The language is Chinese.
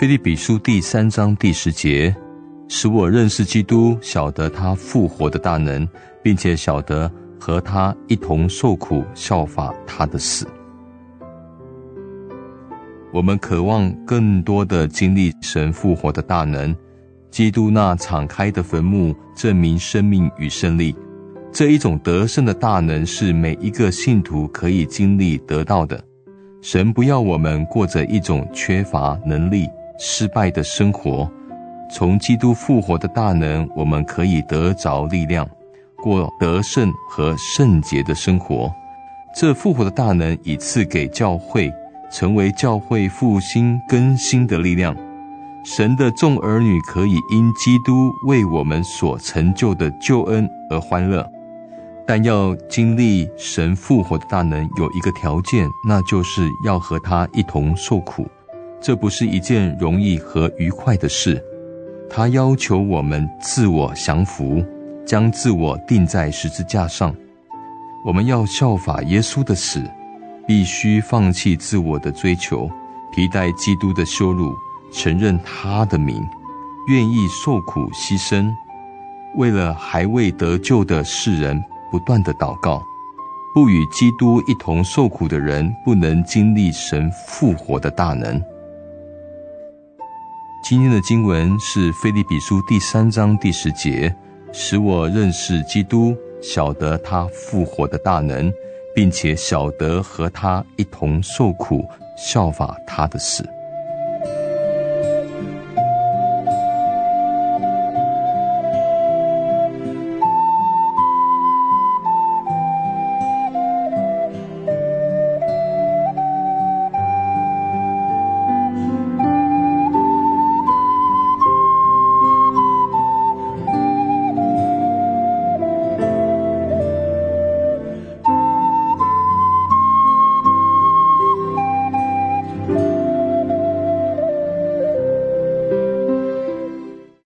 菲利比书第三章第十节使我认识基督晓得他复活的大能并且晓得和他一同受苦效法他的死。我们渴望更多的经历神复活的大能基督那敞开的坟墓证明生命与胜利。这一种得胜的大能，是每一个信徒可以经历得到的。神不要我们过着一种缺乏能力、失败的生活。从基督复活的大能，我们可以得着力量，过得胜和圣洁的生活。这复活的大能已赐给教会。成为教会复兴更新的力量，神的众儿女可以因基督为我们所成就的救恩而欢乐，但要经历神复活的大能，有一个条件，那就是要和他一同受苦。这不是一件容易和愉快的事，他要求我们自我降服，将自我钉在十字架上。我们要效法耶稣的死。必须放弃自我的追求，替代基督的羞辱，承认他的名，愿意受苦牺牲，为了还未得救的世人不断的祷告。不与基督一同受苦的人，不能经历神复活的大能。今天的经文是《腓立比书》第三章第十节，使我认识基督，晓得他复活的大能。并且晓得和他一同受苦，效法他的死。